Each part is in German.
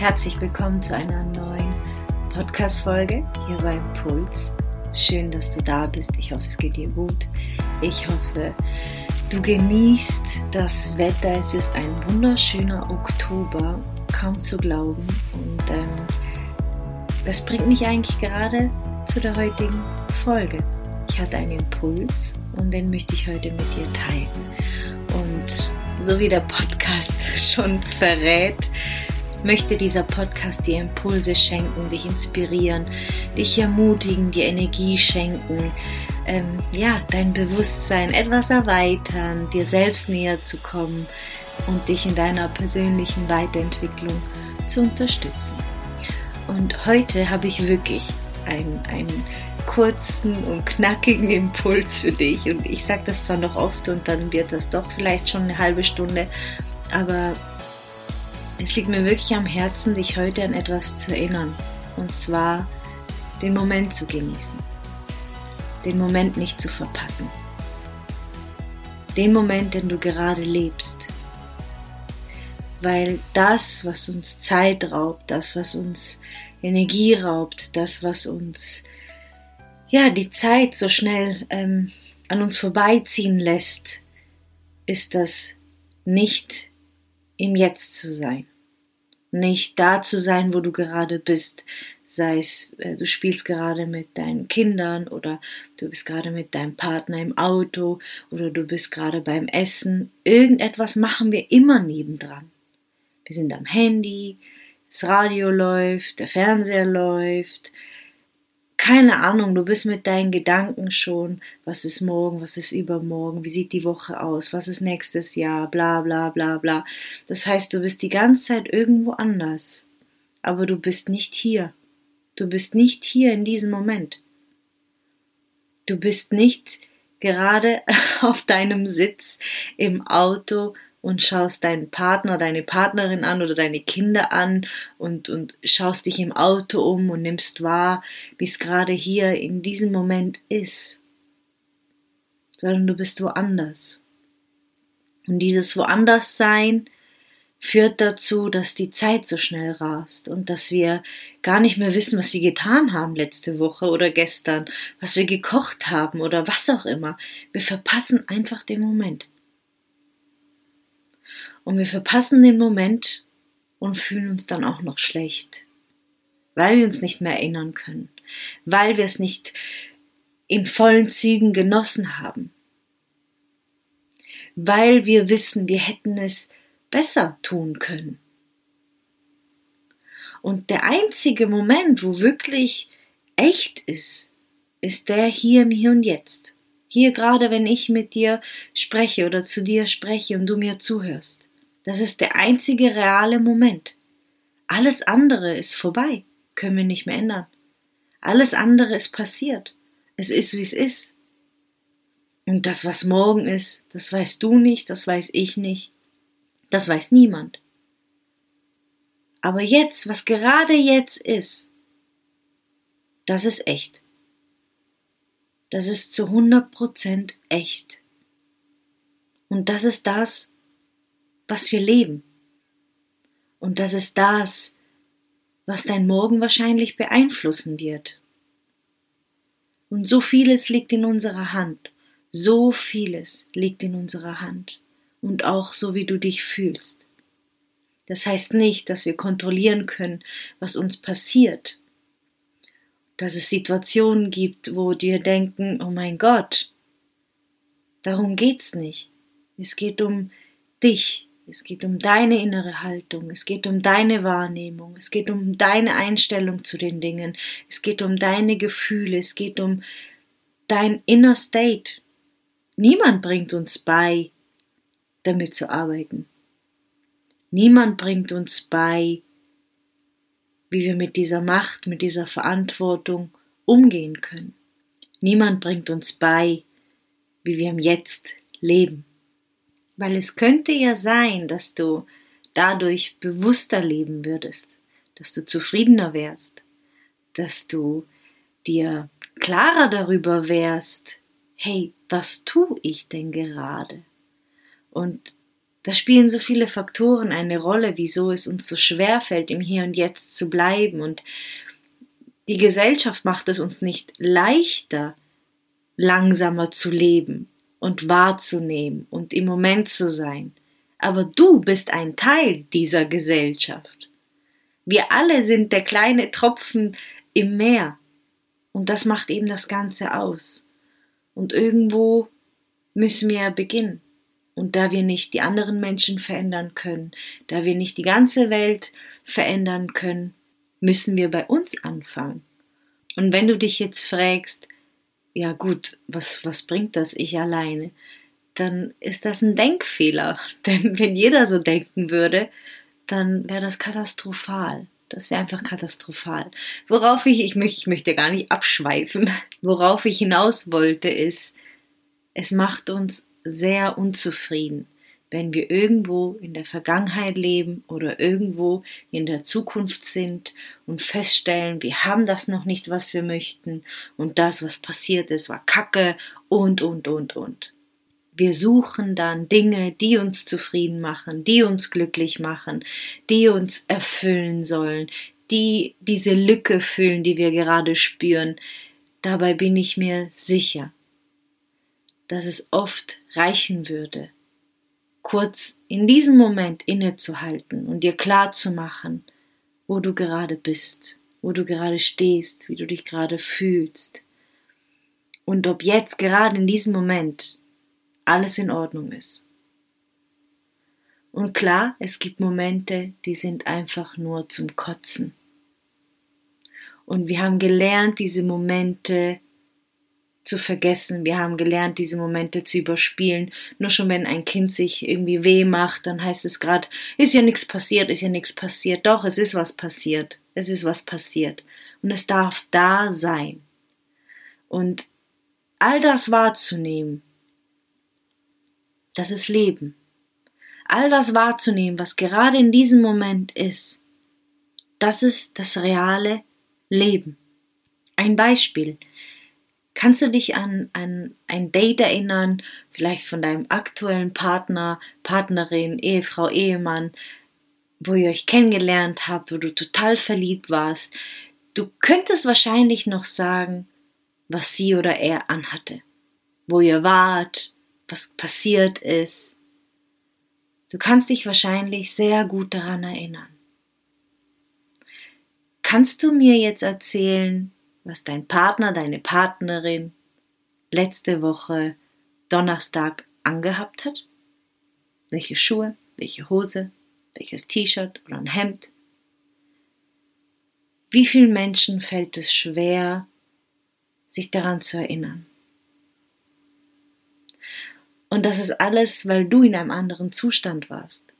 Herzlich willkommen zu einer neuen Podcast-Folge hier bei Impuls. Schön, dass du da bist. Ich hoffe, es geht dir gut. Ich hoffe, du genießt das Wetter. Es ist ein wunderschöner Oktober, kaum zu glauben. Und ähm, das bringt mich eigentlich gerade zu der heutigen Folge. Ich hatte einen Impuls und den möchte ich heute mit dir teilen. Und so wie der Podcast schon verrät, möchte dieser Podcast dir Impulse schenken, dich inspirieren, dich ermutigen, dir Energie schenken, ähm, ja, dein Bewusstsein etwas erweitern, dir selbst näher zu kommen und dich in deiner persönlichen Weiterentwicklung zu unterstützen. Und heute habe ich wirklich einen, einen kurzen und knackigen Impuls für dich. Und ich sage das zwar noch oft und dann wird das doch vielleicht schon eine halbe Stunde, aber es liegt mir wirklich am Herzen, dich heute an etwas zu erinnern. Und zwar den Moment zu genießen. Den Moment nicht zu verpassen. Den Moment, den du gerade lebst. Weil das, was uns Zeit raubt, das, was uns Energie raubt, das, was uns ja die Zeit so schnell ähm, an uns vorbeiziehen lässt, ist das nicht im Jetzt zu sein nicht da zu sein, wo du gerade bist, sei es äh, du spielst gerade mit deinen Kindern oder du bist gerade mit deinem Partner im Auto oder du bist gerade beim Essen. Irgendetwas machen wir immer nebendran. Wir sind am Handy, das Radio läuft, der Fernseher läuft, keine Ahnung, du bist mit deinen Gedanken schon, was ist morgen, was ist übermorgen, wie sieht die Woche aus, was ist nächstes Jahr, bla bla bla bla. Das heißt, du bist die ganze Zeit irgendwo anders, aber du bist nicht hier. Du bist nicht hier in diesem Moment. Du bist nicht gerade auf deinem Sitz im Auto und schaust deinen Partner, deine Partnerin an oder deine Kinder an und, und schaust dich im Auto um und nimmst wahr, wie es gerade hier in diesem Moment ist, sondern du bist woanders. Und dieses woanders sein führt dazu, dass die Zeit so schnell rast und dass wir gar nicht mehr wissen, was wir getan haben letzte Woche oder gestern, was wir gekocht haben oder was auch immer. Wir verpassen einfach den Moment. Und wir verpassen den Moment und fühlen uns dann auch noch schlecht, weil wir uns nicht mehr erinnern können, weil wir es nicht in vollen Zügen genossen haben, weil wir wissen, wir hätten es besser tun können. Und der einzige Moment, wo wirklich echt ist, ist der hier im Hier und Jetzt. Hier gerade, wenn ich mit dir spreche oder zu dir spreche und du mir zuhörst. Das ist der einzige reale Moment. Alles andere ist vorbei, können wir nicht mehr ändern. Alles andere ist passiert. Es ist, wie es ist. Und das, was morgen ist, das weißt du nicht, das weiß ich nicht, das weiß niemand. Aber jetzt, was gerade jetzt ist, das ist echt. Das ist zu 100% echt. Und das ist das, was wir leben. Und das ist das, was dein Morgen wahrscheinlich beeinflussen wird. Und so vieles liegt in unserer Hand. So vieles liegt in unserer Hand. Und auch so, wie du dich fühlst. Das heißt nicht, dass wir kontrollieren können, was uns passiert. Dass es Situationen gibt, wo dir denken, oh mein Gott, darum geht's nicht. Es geht um dich, es geht um deine innere Haltung, es geht um deine Wahrnehmung, es geht um deine Einstellung zu den Dingen, es geht um deine Gefühle, es geht um dein inner State. Niemand bringt uns bei, damit zu arbeiten. Niemand bringt uns bei, wie wir mit dieser Macht, mit dieser Verantwortung umgehen können. Niemand bringt uns bei, wie wir im Jetzt leben. Weil es könnte ja sein, dass du dadurch bewusster leben würdest, dass du zufriedener wärst, dass du dir klarer darüber wärst, hey, was tue ich denn gerade? Und Da spielen so viele Faktoren eine Rolle, wieso es uns so schwer fällt, im Hier und Jetzt zu bleiben. Und die Gesellschaft macht es uns nicht leichter, langsamer zu leben und wahrzunehmen und im Moment zu sein. Aber du bist ein Teil dieser Gesellschaft. Wir alle sind der kleine Tropfen im Meer. Und das macht eben das Ganze aus. Und irgendwo müssen wir beginnen. Und da wir nicht die anderen Menschen verändern können, da wir nicht die ganze Welt verändern können, müssen wir bei uns anfangen. Und wenn du dich jetzt fragst, ja gut, was, was bringt das ich alleine? Dann ist das ein Denkfehler. Denn wenn jeder so denken würde, dann wäre das katastrophal. Das wäre einfach katastrophal. Worauf ich, ich möchte, ich möchte gar nicht abschweifen, worauf ich hinaus wollte, ist, es macht uns sehr unzufrieden, wenn wir irgendwo in der Vergangenheit leben oder irgendwo in der Zukunft sind und feststellen, wir haben das noch nicht, was wir möchten und das, was passiert ist, war Kacke und, und, und, und. Wir suchen dann Dinge, die uns zufrieden machen, die uns glücklich machen, die uns erfüllen sollen, die diese Lücke füllen, die wir gerade spüren. Dabei bin ich mir sicher, dass es oft reichen würde, kurz in diesem Moment innezuhalten und dir klar zu machen, wo du gerade bist, wo du gerade stehst, wie du dich gerade fühlst und ob jetzt gerade in diesem Moment alles in Ordnung ist. Und klar, es gibt Momente, die sind einfach nur zum Kotzen. Und wir haben gelernt, diese Momente zu vergessen. Wir haben gelernt, diese Momente zu überspielen. Nur schon wenn ein Kind sich irgendwie weh macht, dann heißt es gerade, ist ja nichts passiert, ist ja nichts passiert. Doch, es ist was passiert. Es ist was passiert. Und es darf da sein. Und all das wahrzunehmen, das ist Leben. All das wahrzunehmen, was gerade in diesem Moment ist, das ist das reale Leben. Ein Beispiel. Kannst du dich an, an ein Date erinnern, vielleicht von deinem aktuellen Partner, Partnerin, Ehefrau, Ehemann, wo ihr euch kennengelernt habt, wo du total verliebt warst? Du könntest wahrscheinlich noch sagen, was sie oder er anhatte, wo ihr wart, was passiert ist. Du kannst dich wahrscheinlich sehr gut daran erinnern. Kannst du mir jetzt erzählen, was dein Partner, deine Partnerin letzte Woche Donnerstag angehabt hat? Welche Schuhe, welche Hose, welches T-Shirt oder ein Hemd? Wie vielen Menschen fällt es schwer, sich daran zu erinnern? Und das ist alles, weil du in einem anderen Zustand warst.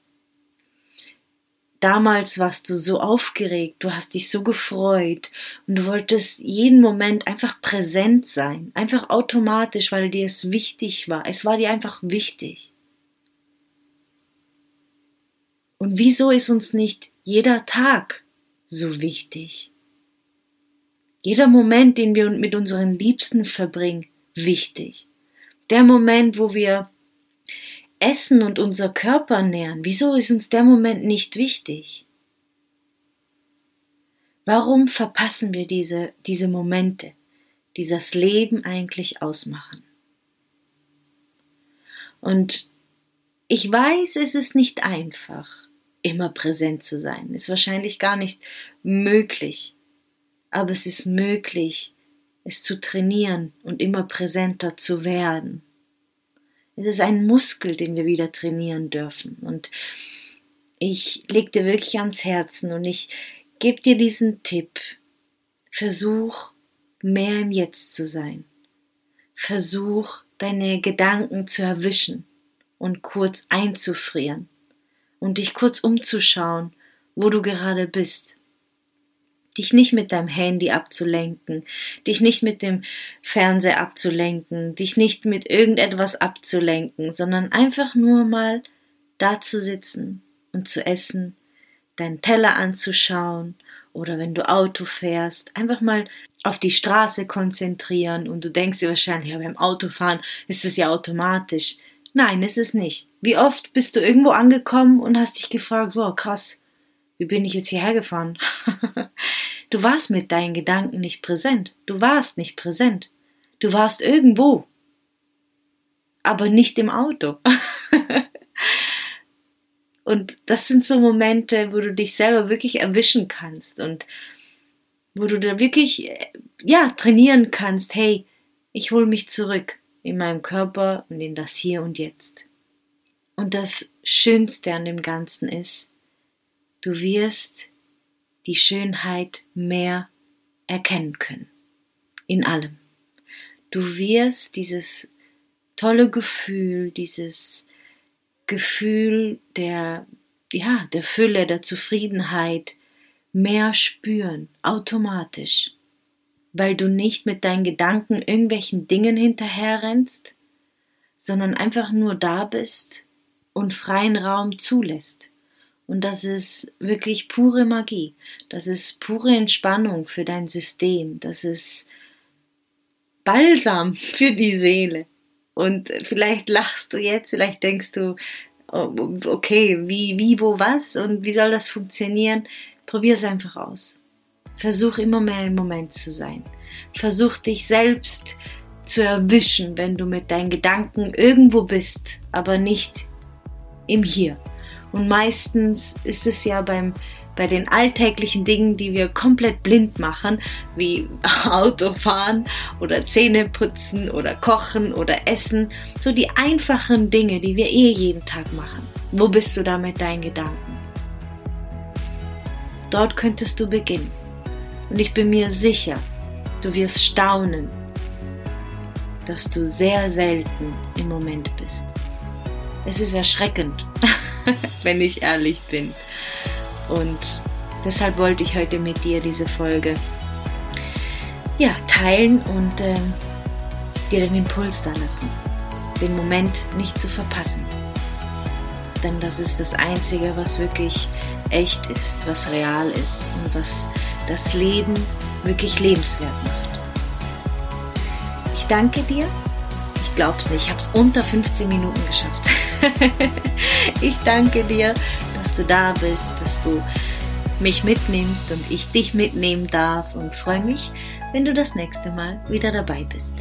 Damals warst du so aufgeregt, du hast dich so gefreut und du wolltest jeden Moment einfach präsent sein, einfach automatisch, weil dir es wichtig war. Es war dir einfach wichtig. Und wieso ist uns nicht jeder Tag so wichtig? Jeder Moment, den wir mit unseren Liebsten verbringen, wichtig. Der Moment, wo wir essen und unser Körper nähren, wieso ist uns der Moment nicht wichtig? Warum verpassen wir diese, diese Momente, die das Leben eigentlich ausmachen? Und ich weiß, es ist nicht einfach, immer präsent zu sein. Ist wahrscheinlich gar nicht möglich. Aber es ist möglich, es zu trainieren und immer präsenter zu werden. Es ist ein Muskel, den wir wieder trainieren dürfen. Und ich leg dir wirklich ans Herzen und ich gebe dir diesen Tipp. Versuch mehr im Jetzt zu sein. Versuch deine Gedanken zu erwischen und kurz einzufrieren und dich kurz umzuschauen, wo du gerade bist dich nicht mit deinem Handy abzulenken, dich nicht mit dem Fernseher abzulenken, dich nicht mit irgendetwas abzulenken, sondern einfach nur mal da zu sitzen und zu essen, deinen Teller anzuschauen oder wenn du Auto fährst, einfach mal auf die Straße konzentrieren und du denkst dir wahrscheinlich, ja, beim Autofahren ist es ja automatisch. Nein, ist es nicht. Wie oft bist du irgendwo angekommen und hast dich gefragt, wow, krass, wie bin ich jetzt hierher gefahren? du warst mit deinen Gedanken nicht präsent. Du warst nicht präsent. Du warst irgendwo. Aber nicht im Auto. und das sind so Momente, wo du dich selber wirklich erwischen kannst und wo du da wirklich, ja, trainieren kannst, hey, ich hole mich zurück in meinem Körper und in das Hier und Jetzt. Und das Schönste an dem Ganzen ist, du wirst die Schönheit mehr erkennen können. In allem. Du wirst dieses tolle Gefühl, dieses Gefühl der, ja, der Fülle, der Zufriedenheit mehr spüren, automatisch weil du nicht mit deinen Gedanken irgendwelchen Dingen hinterherrennst, sondern einfach nur da bist und freien Raum zulässt. Und das ist wirklich pure Magie. Das ist pure Entspannung für dein System. Das ist Balsam für die Seele. Und vielleicht lachst du jetzt, vielleicht denkst du, oh, okay, wie, wie, wo, was und wie soll das funktionieren? Probier es einfach aus. Versuch immer mehr im Moment zu sein. Versuch dich selbst zu erwischen, wenn du mit deinen Gedanken irgendwo bist, aber nicht im Hier. Und meistens ist es ja beim, bei den alltäglichen Dingen, die wir komplett blind machen, wie Autofahren oder Zähne putzen oder kochen oder essen, so die einfachen Dinge, die wir eh jeden Tag machen. Wo bist du da mit deinen Gedanken? Dort könntest du beginnen. Und ich bin mir sicher, du wirst staunen, dass du sehr selten im Moment bist. Es ist erschreckend, wenn ich ehrlich bin. Und deshalb wollte ich heute mit dir diese Folge ja, teilen und äh, dir den Impuls da lassen, den Moment nicht zu verpassen. Denn das ist das Einzige, was wirklich echt ist, was real ist und was das Leben wirklich lebenswert macht. Ich danke dir. Ich glaub's nicht, ich habe es unter 15 Minuten geschafft. ich danke dir, dass du da bist, dass du mich mitnimmst und ich dich mitnehmen darf und freue mich, wenn du das nächste Mal wieder dabei bist.